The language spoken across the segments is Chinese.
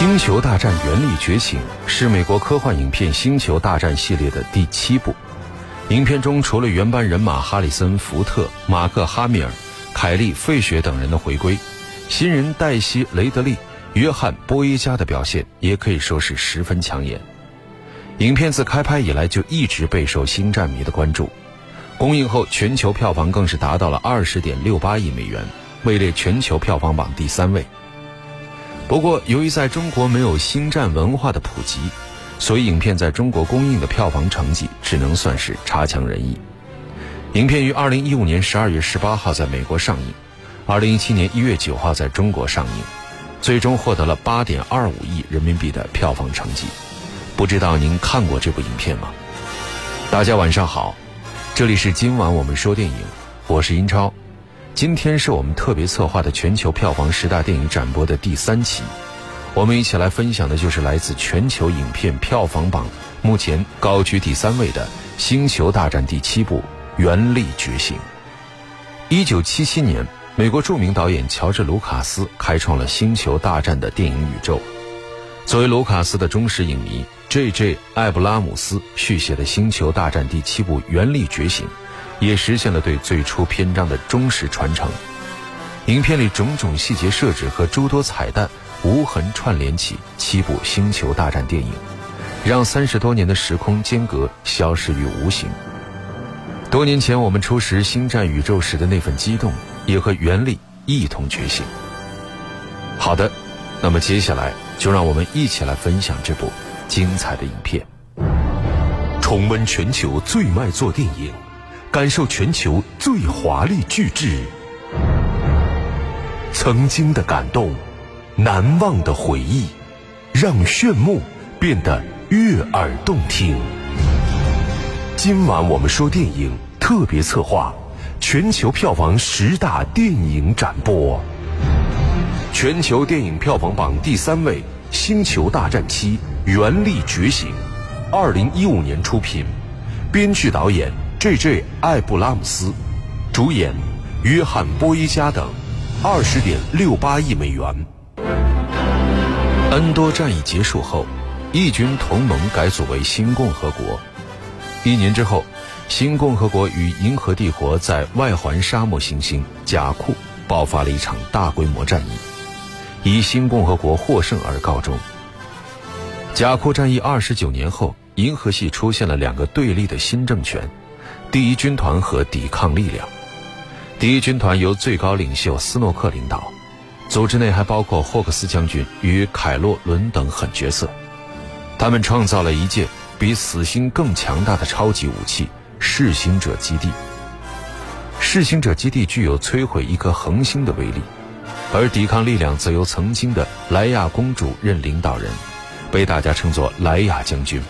星球大战：原力觉醒是美国科幻影片《星球大战》系列的第七部。影片中除了原班人马哈里森·福特、马克·哈米尔、凯利·费雪等人的回归，新人黛西·雷德利、约翰·波耶加的表现也可以说是十分抢眼。影片自开拍以来就一直备受星战迷的关注，公映后全球票房更是达到了二十点六八亿美元，位列全球票房榜第三位。不过，由于在中国没有星战文化的普及，所以影片在中国公映的票房成绩只能算是差强人意。影片于二零一五年十二月十八号在美国上映，二零一七年一月九号在中国上映，最终获得了八点二五亿人民币的票房成绩。不知道您看过这部影片吗？大家晚上好，这里是今晚我们说电影，我是英超。今天是我们特别策划的全球票房十大电影展播的第三期，我们一起来分享的就是来自全球影片票房榜目前高居第三位的《星球大战》第七部《原力觉醒》。一九七七年，美国著名导演乔治·卢卡斯开创了《星球大战》的电影宇宙。作为卢卡斯的忠实影迷，J.J. 艾布拉姆斯续写的《星球大战》第七部《原力觉醒》。也实现了对最初篇章的忠实传承。影片里种种细节设置和诸多彩蛋，无痕串联起七部《星球大战》电影，让三十多年的时空间隔消失于无形。多年前我们初识星战宇宙时的那份激动，也和原力一同觉醒。好的，那么接下来就让我们一起来分享这部精彩的影片，重温全球最卖座电影。感受全球最华丽巨制，曾经的感动，难忘的回忆，让炫目变得悦耳动听。今晚我们说电影特别策划，全球票房十大电影展播。全球电影票房榜第三位，《星球大战七：原力觉醒》，二零一五年出品，编剧导演。J.J. 艾布拉姆斯，主演约翰波伊加等，二十点六八亿美元。恩多战役结束后，义军同盟改组为新共和国。一年之后，新共和国与银河帝国在外环沙漠行星贾库爆发了一场大规模战役，以新共和国获胜而告终。贾库战役二十九年后，银河系出现了两个对立的新政权。第一军团和抵抗力量。第一军团由最高领袖斯诺克领导，组织内还包括霍克斯将军与凯洛伦等狠角色。他们创造了一件比死星更强大的超级武器——噬星者基地。噬星者基地具有摧毁一颗恒星的威力，而抵抗力量则由曾经的莱娅公主任领导人，被大家称作莱娅将军。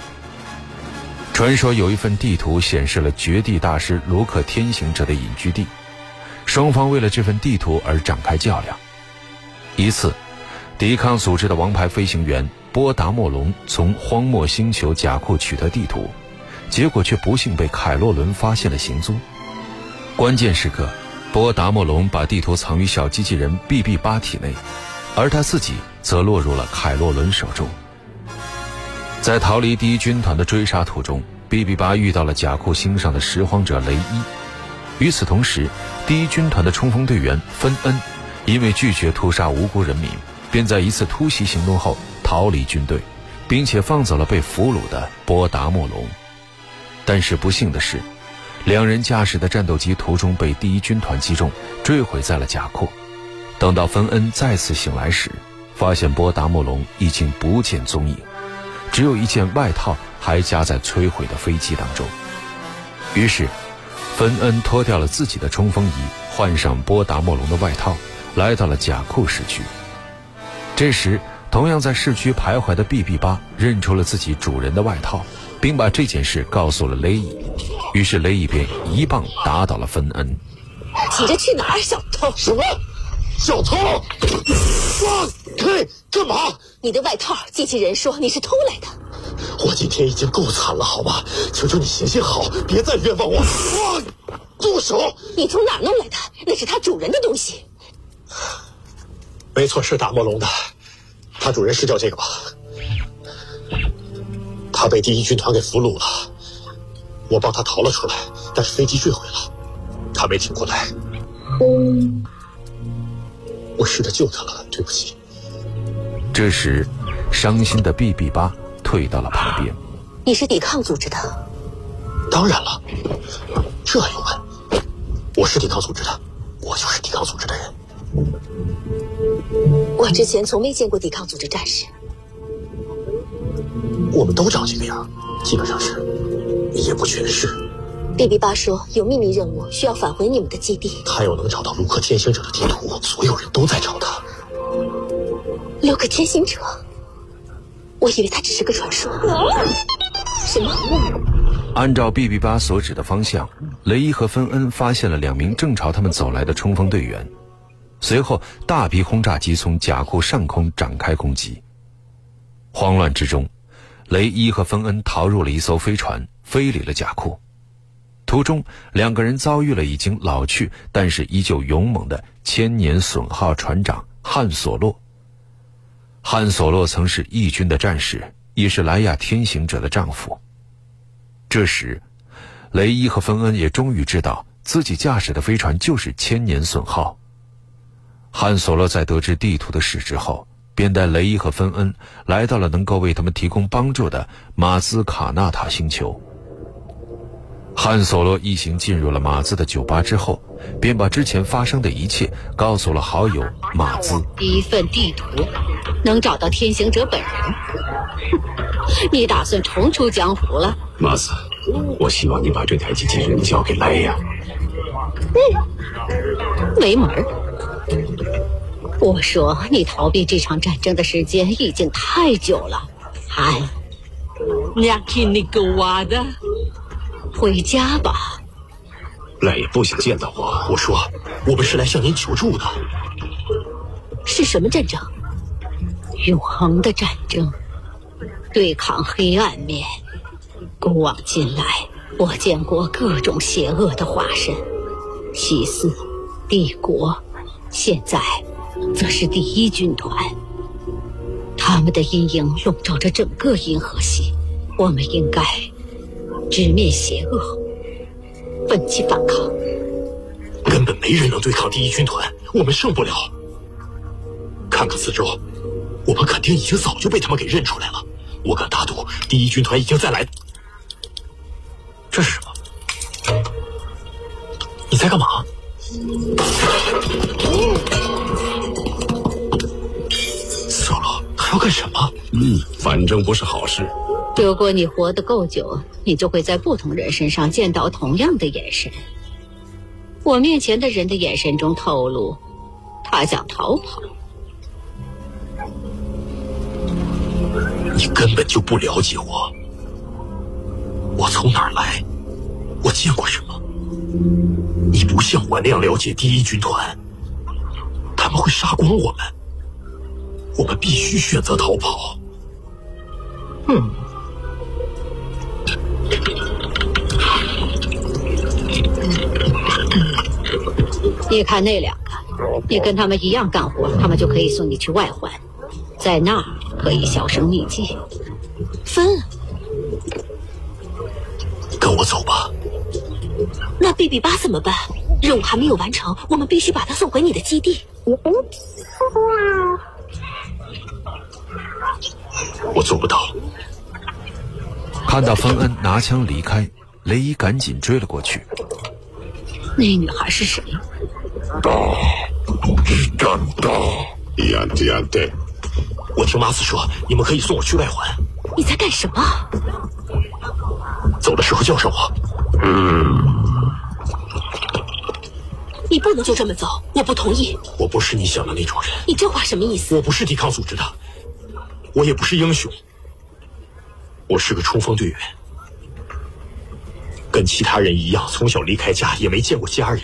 传说有一份地图显示了绝地大师卢克天行者的隐居地，双方为了这份地图而展开较量。一次，抵抗组织的王牌飞行员波达莫龙从荒漠星球甲库取得地图，结果却不幸被凯洛伦发现了行踪。关键时刻，波达莫龙把地图藏于小机器人 BB 八体内，而他自己则落入了凯洛伦手中。在逃离第一军团的追杀途中，BB 八遇到了甲库星上的拾荒者雷伊。与此同时，第一军团的冲锋队员芬恩，因为拒绝屠杀无辜人民，便在一次突袭行动后逃离军队，并且放走了被俘虏的波达莫龙。但是不幸的是，两人驾驶的战斗机途中被第一军团击中，坠毁在了甲库。等到芬恩再次醒来时，发现波达莫龙已经不见踪影。只有一件外套还夹在摧毁的飞机当中。于是，芬恩脱掉了自己的冲锋衣，换上波达莫龙的外套，来到了甲库市区。这时，同样在市区徘徊的 BB 八认出了自己主人的外套，并把这件事告诉了雷伊。于是，雷伊便一棒打倒了芬恩。急着去哪儿，小偷？什么？小偷？放开！干嘛？你的外套，机器人说你是偷来的。我今天已经够惨了，好吧？求求你行行好，别再冤枉我！放！住手！你从哪弄来的？那是他主人的东西。没错，是达摩龙的。他他主人是叫这个吧？他被第一军团给俘虏了，我帮他逃了出来，但是飞机坠毁了，他没挺过来。我试着救他了，对不起。这时，伤心的 B B 八退到了旁边。你是抵抗组织的？当然了，这还用问？我是抵抗组织的，我就是抵抗组织的人。我之前从没见过抵抗组织战士。我们都长这个样，基本上是，也不全是。B B 八说有秘密任务需要返回你们的基地。他要能找到卢克天行者的地图，所有人都在找他。卢克天行者，我以为他只是个传说。什么？按照 B B 八所指的方向，雷伊和芬恩发现了两名正朝他们走来的冲锋队员。随后，大批轰炸机从甲库上空展开攻击。慌乱之中，雷伊和芬恩逃入了一艘飞船，飞离了甲库。途中，两个人遭遇了已经老去但是依旧勇猛的千年隼号船长汉索洛。汉索洛曾是义军的战士，也是莱亚天行者的丈夫。这时，雷伊和芬恩也终于知道自己驾驶的飞船就是千年隼号。汉索洛在得知地图的事之后。便带雷伊和芬恩来到了能够为他们提供帮助的马斯卡纳塔星球。汉索洛一行进入了马兹的酒吧之后，便把之前发生的一切告诉了好友马兹。一份地图能找到天行者本人，你打算重出江湖了？马斯，我希望你把这台机器人交给莱亚。嗯，没门儿。我说，你逃避这场战争的时间已经太久了，韩。你听你个娃的，回家吧。赖也不想见到我。我说，我们是来向您求助的。是什么战争？永恒的战争，对抗黑暗面。古往今来，我见过各种邪恶的化身，西斯，帝国，现在。则是第一军团，他们的阴影笼罩着整个银河系。我们应该直面邪恶，奋起反抗。根本没人能对抗第一军团，我们胜不了。看看四周，我们肯定已经早就被他们给认出来了。我敢打赌，第一军团已经在来。这是什么？你在干嘛？要干什么？嗯，反正不是好事。如果你活得够久，你就会在不同人身上见到同样的眼神。我面前的人的眼神中透露，他想逃跑。你根本就不了解我。我从哪儿来？我见过什么？你不像我那样了解第一军团，他们会杀光我们。我们必须选择逃跑。嗯，你看那两个，你跟他们一样干活，他们就可以送你去外环，在那儿可以销声匿迹。分，跟我走吧。那 B B 八怎么办？任务还没有完成，我们必须把他送回你的基地。我做不到。看到芬恩拿枪离开，雷伊赶紧追了过去。那女孩是谁？我听马斯说，你们可以送我去外环。你在干什么？走的时候叫上我。嗯你不能就这么走，我不同意。我不是你想的那种人。你这话什么意思？我不是抵抗组织的。我也不是英雄，我是个冲锋队员，跟其他人一样，从小离开家，也没见过家人，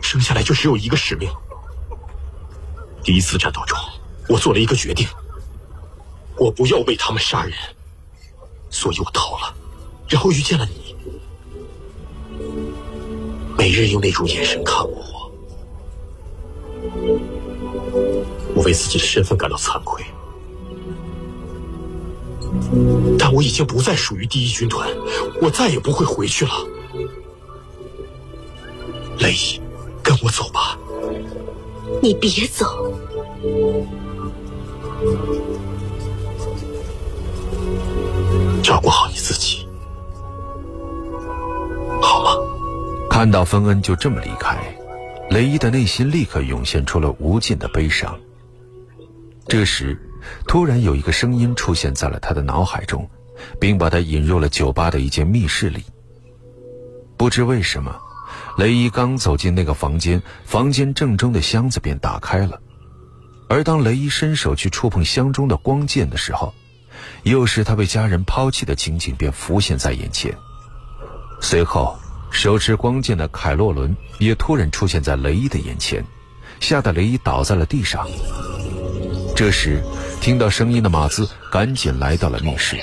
生下来就只有一个使命。第一次战斗中，我做了一个决定，我不要为他们杀人，所以我逃了，然后遇见了你。没人用那种眼神看过我，我为自己的身份感到惭愧。但我已经不再属于第一军团，我再也不会回去了。雷伊，跟我走吧。你别走。照顾好你自己，好吗？看到芬恩就这么离开，雷伊的内心立刻涌现出了无尽的悲伤。这时，突然有一个声音出现在了他的脑海中，并把他引入了酒吧的一间密室里。不知为什么，雷伊刚走进那个房间，房间正中的箱子便打开了。而当雷伊伸手去触碰箱中的光剑的时候，又是他被家人抛弃的情景便浮现在眼前。随后，手持光剑的凯洛伦也突然出现在雷伊的眼前，吓得雷伊倒在了地上。这时，听到声音的马兹赶紧来到了密室。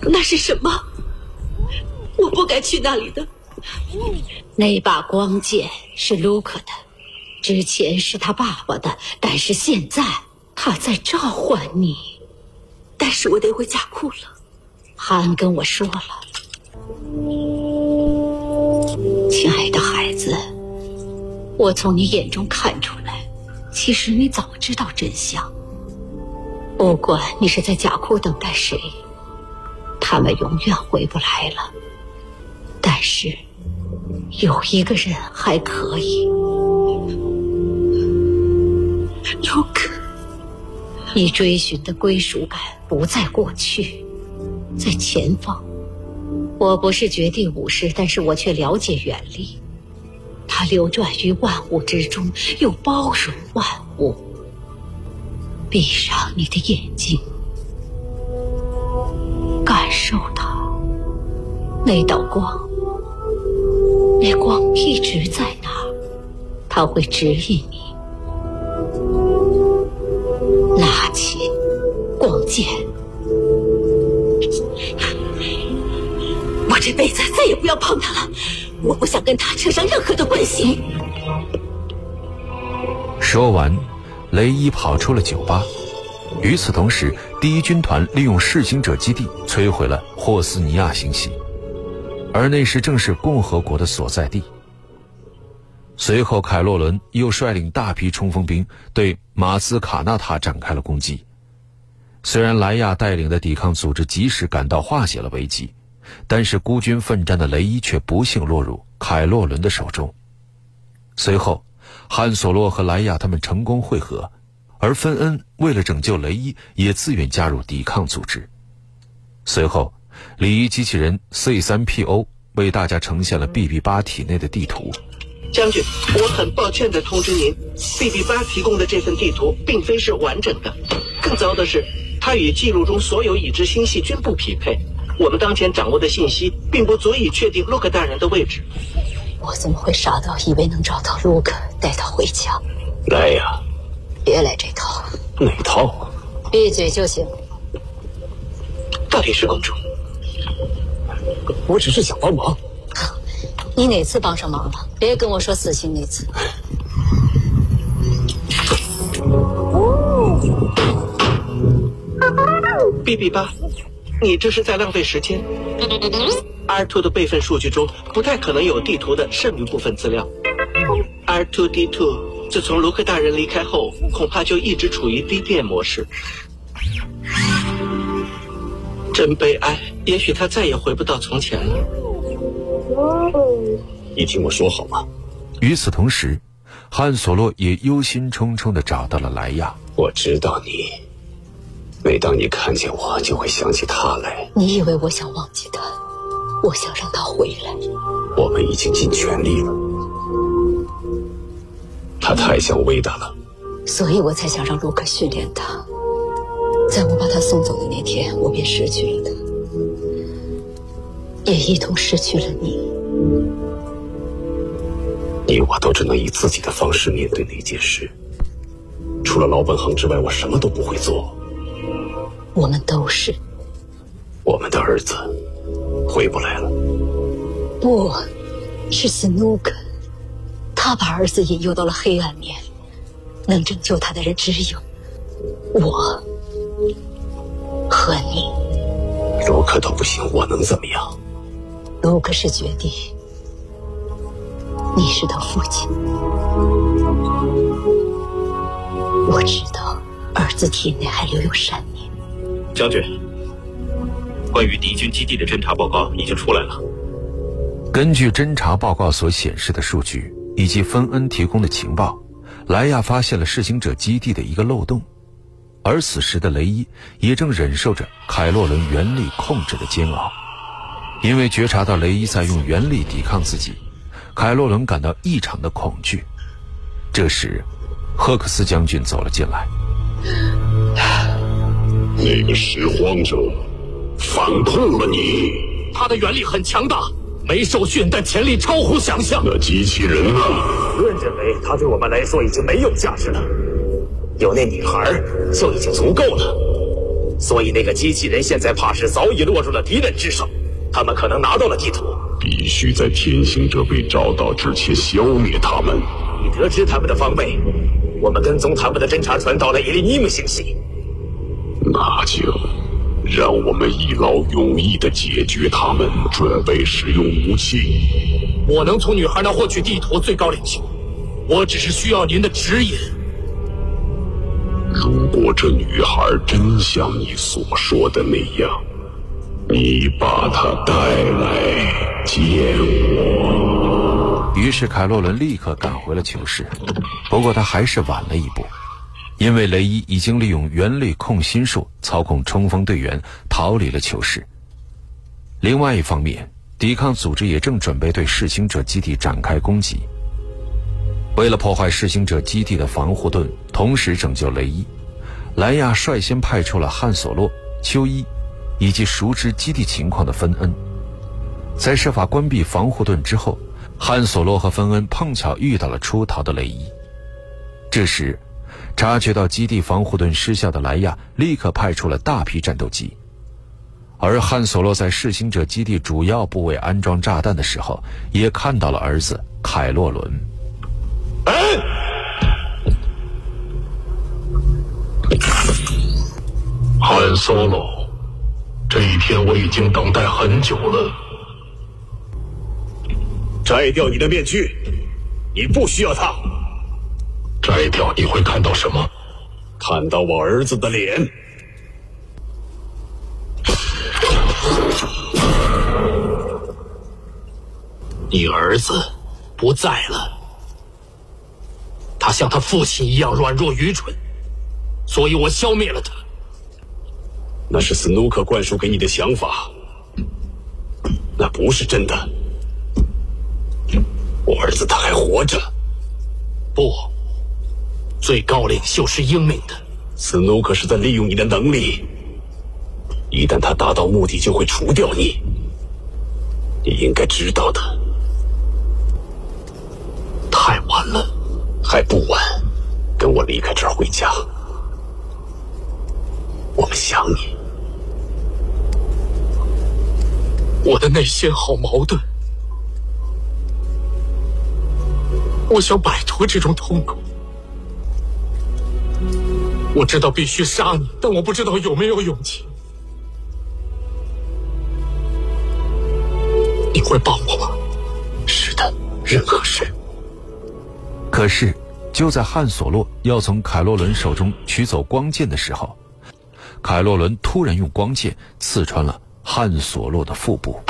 那是什么？我不该去那里的。那把光剑是卢克的，之前是他爸爸的，但是现在他在召唤你。但是我得回家库了。汉跟我说了，亲爱的孩子，我从你眼中看出来，其实你早知道真相。不管你是在贾库等待谁，他们永远回不来了。但是有一个人还可以，卢克。你追寻的归属感不在过去，在前方。我不是绝地武士，但是我却了解原力。它流转于万物之中，又包容万物。闭上你的眼睛，感受它，那道光，那光一直在那儿，它会指引你。拿起光剑，我这辈子再也不要碰他了。我不想跟他扯上任何的关系。说完，雷伊跑出了酒吧。与此同时，第一军团利用噬行者基地摧毁了霍斯尼亚星系，而那时正是共和国的所在地。随后，凯洛伦又率领大批冲锋兵对马斯卡纳塔展开了攻击。虽然莱亚带领的抵抗组织及时赶到化解了危机，但是孤军奋战的雷伊却不幸落入凯洛伦的手中。随后，汉索洛和莱亚他们成功会合，而芬恩为了拯救雷伊，也自愿加入抵抗组织。随后，礼仪机器人 C3PO 为大家呈现了 BB 八体内的地图。将军，我很抱歉地通知您，BB 八提供的这份地图并非是完整的。更糟的是，它与记录中所有已知星系均不匹配。我们当前掌握的信息并不足以确定卢克大人的位置。我怎么会傻到以为能找到卢克，带他回家？来呀！别来这套。哪套？闭嘴就行。大理石公主？我只是想帮忙。你哪次帮上忙了？别跟我说死刑那次。B B 八，你这是在浪费时间。R two 的备份数据中不太可能有地图的剩余部分资料。R two D two 自从卢克大人离开后，恐怕就一直处于低电模式。真悲哀，也许他再也回不到从前了。你听我说好吗？与此同时，汉索洛也忧心忡忡地找到了莱亚。我知道你，每当你看见我，就会想起他来。你以为我想忘记他？我想让他回来。我们已经尽全力了。他太像维达了，所以我才想让卢克训练他。在我把他送走的那天，我便失去了他，也一同失去了你。你我都只能以自己的方式面对那件事。除了老本行之外，我什么都不会做。是。我们的儿子回不来了。不，是斯努克，他把儿子引诱到了黑暗面。能拯救他的人只有我。和你。卢克都不行，我能怎么样？卢克是绝地，你是他父亲。我知道儿子体内还留有善念。将军，关于敌军基地的侦察报告已经出来了。根据侦察报告所显示的数据以及芬恩提供的情报，莱亚发现了噬行者基地的一个漏洞，而此时的雷伊也正忍受着凯洛伦原力控制的煎熬。因为觉察到雷伊在用原力抵抗自己，凯洛伦感到异常的恐惧。这时，赫克斯将军走了进来。那个拾荒者反控了你，他的原力很强大，没受训，但潜力超乎想象。那机器人呢？论认为他对我们来说已经没有价值了，有那女孩就已经足够了。所以那个机器人现在怕是早已落入了敌人之手。他们可能拿到了地图，必须在天行者被找到之前消灭他们。已得知他们的方位，我们跟踪他们的侦察船到了伊利尼姆星系。那就让我们一劳永逸的解决他们，准备使用武器。我能从女孩那获取地图，最高领袖。我只是需要您的指引。如果这女孩真像你所说的那样，你把她带来见我。于是凯洛伦立刻赶回了囚室，不过他还是晚了一步。因为雷伊已经利用原力控心术操控冲锋队员逃离了囚室。另外一方面，抵抗组织也正准备对噬行者基地展开攻击。为了破坏噬行者基地的防护盾，同时拯救雷伊，莱亚率先派出了汉索洛、秋伊，以及熟知基地情况的芬恩。在设法关闭防护盾之后，汉索洛和芬恩碰巧遇到了出逃的雷伊。这时，察觉到基地防护盾失效的莱亚立刻派出了大批战斗机，而汉索洛在噬行者基地主要部位安装炸弹的时候，也看到了儿子凯洛伦。哎，汉索洛，这一天我已经等待很久了。摘掉你的面具，你不需要它。摘掉你会看到什么？看到我儿子的脸。你儿子不在了，他像他父亲一样软弱愚蠢，所以我消灭了他。那是斯努克灌输给你的想法，那不是真的。我儿子他还活着。不。最高领袖是英明的，斯努克是在利用你的能力。一旦他达到目的，就会除掉你。你应该知道的。太晚了，还不晚。跟我离开这儿回家，我们想你。我的内心好矛盾，我想摆脱这种痛苦。我知道必须杀你，但我不知道有没有勇气。你会帮我吗？是的，任何事。可是，就在汉索洛要从凯洛伦手中取走光剑的时候，凯洛伦突然用光剑刺穿了汉索洛的腹部。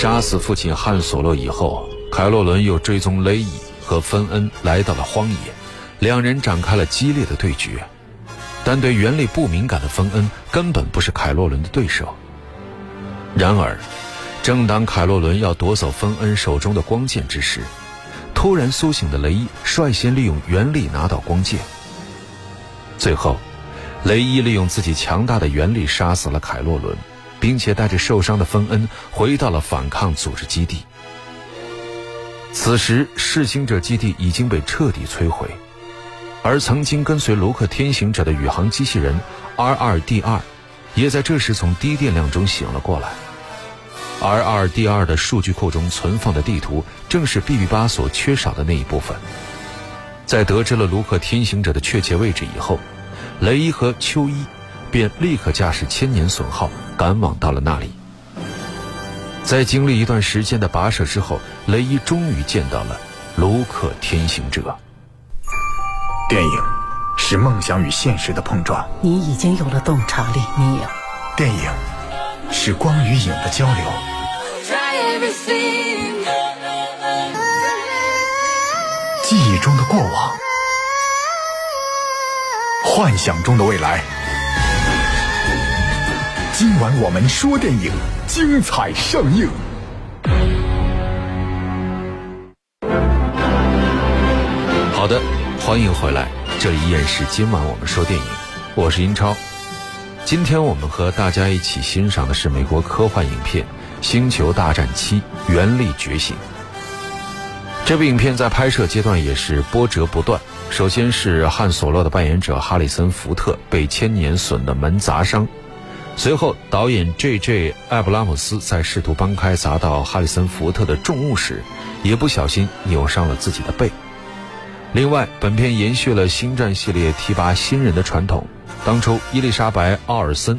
杀死父亲汉索洛以后，凯洛伦又追踪雷伊和芬恩来到了荒野，两人展开了激烈的对决。但对原力不敏感的芬恩根本不是凯洛伦的对手。然而，正当凯洛伦要夺走芬恩手中的光剑之时，突然苏醒的雷伊率先利用原力拿到光剑。最后，雷伊利用自己强大的原力杀死了凯洛伦。并且带着受伤的芬恩回到了反抗组织基地。此时，噬星者基地已经被彻底摧毁，而曾经跟随卢克天行者的宇航机器人 R 二 D 二，也在这时从低电量中醒了过来。，R2D2 的数据库中存放的地图正是 BB8 所缺少的那一部分。在得知了卢克天行者的确切位置以后，雷伊和秋伊便立刻驾驶千年损耗赶往到了那里。在经历一段时间的跋涉之后，雷伊终于见到了卢克天行者。电影是梦想与现实的碰撞，你已经有了洞察力，你有。电影是光与影的交流，记忆中的过往，幻想中的未来。今晚我们说电影，精彩上映。好的，欢迎回来，这里依然是今晚我们说电影，我是英超。今天我们和大家一起欣赏的是美国科幻影片《星球大战七：原力觉醒》。这部影片在拍摄阶段也是波折不断。首先是汉索洛的扮演者哈里森·福特被千年隼的门砸伤，随后导演 J.J. 艾布拉姆斯在试图搬开砸到哈里森·福特的重物时，也不小心扭伤了自己的背。另外，本片延续了星战系列提拔新人的传统。当初，伊丽莎白·奥尔森、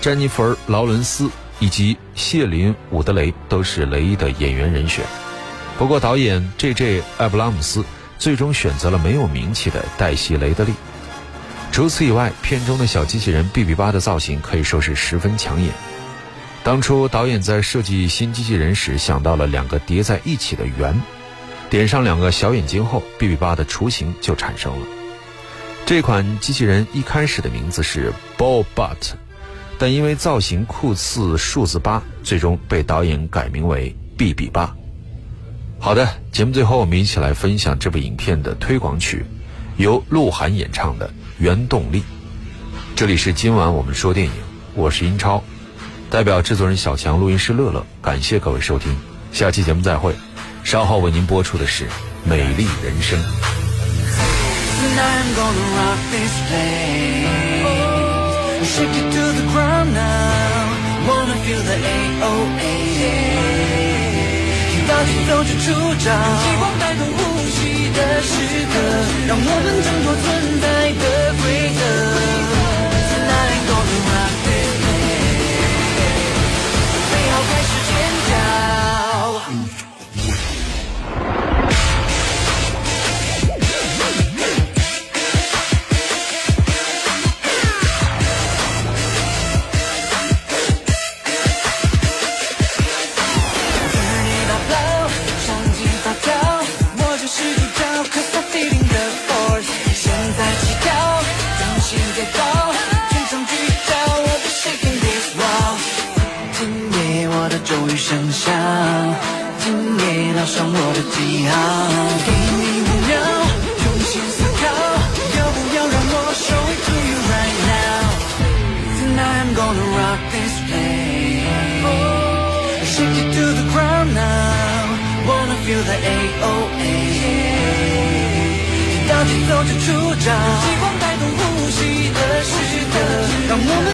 詹妮弗·劳伦斯以及谢林·伍德雷都是雷伊的演员人选。不过，导演 J.J. 艾布拉姆斯最终选择了没有名气的黛西·雷德利。除此以外，片中的小机器人 BB-8 的造型可以说是十分抢眼。当初导演在设计新机器人时，想到了两个叠在一起的圆，点上两个小眼睛后，BB-8 的雏形就产生了。这款机器人一开始的名字是 Bobot，但因为造型酷似数字八，最终被导演改名为 BB 八。好的，节目最后我们一起来分享这部影片的推广曲，由鹿晗演唱的《原动力》。这里是今晚我们说电影，我是英超，代表制作人小强、录音师乐乐，感谢各位收听，下期节目再会。稍后为您播出的是《美丽人生》。Tonight I'm gonna rock this place. Shake it to the ground now. Wanna feel the AOA. 听到节奏就出招，希望带动呼吸的时刻，让我们挣脱存在的规则。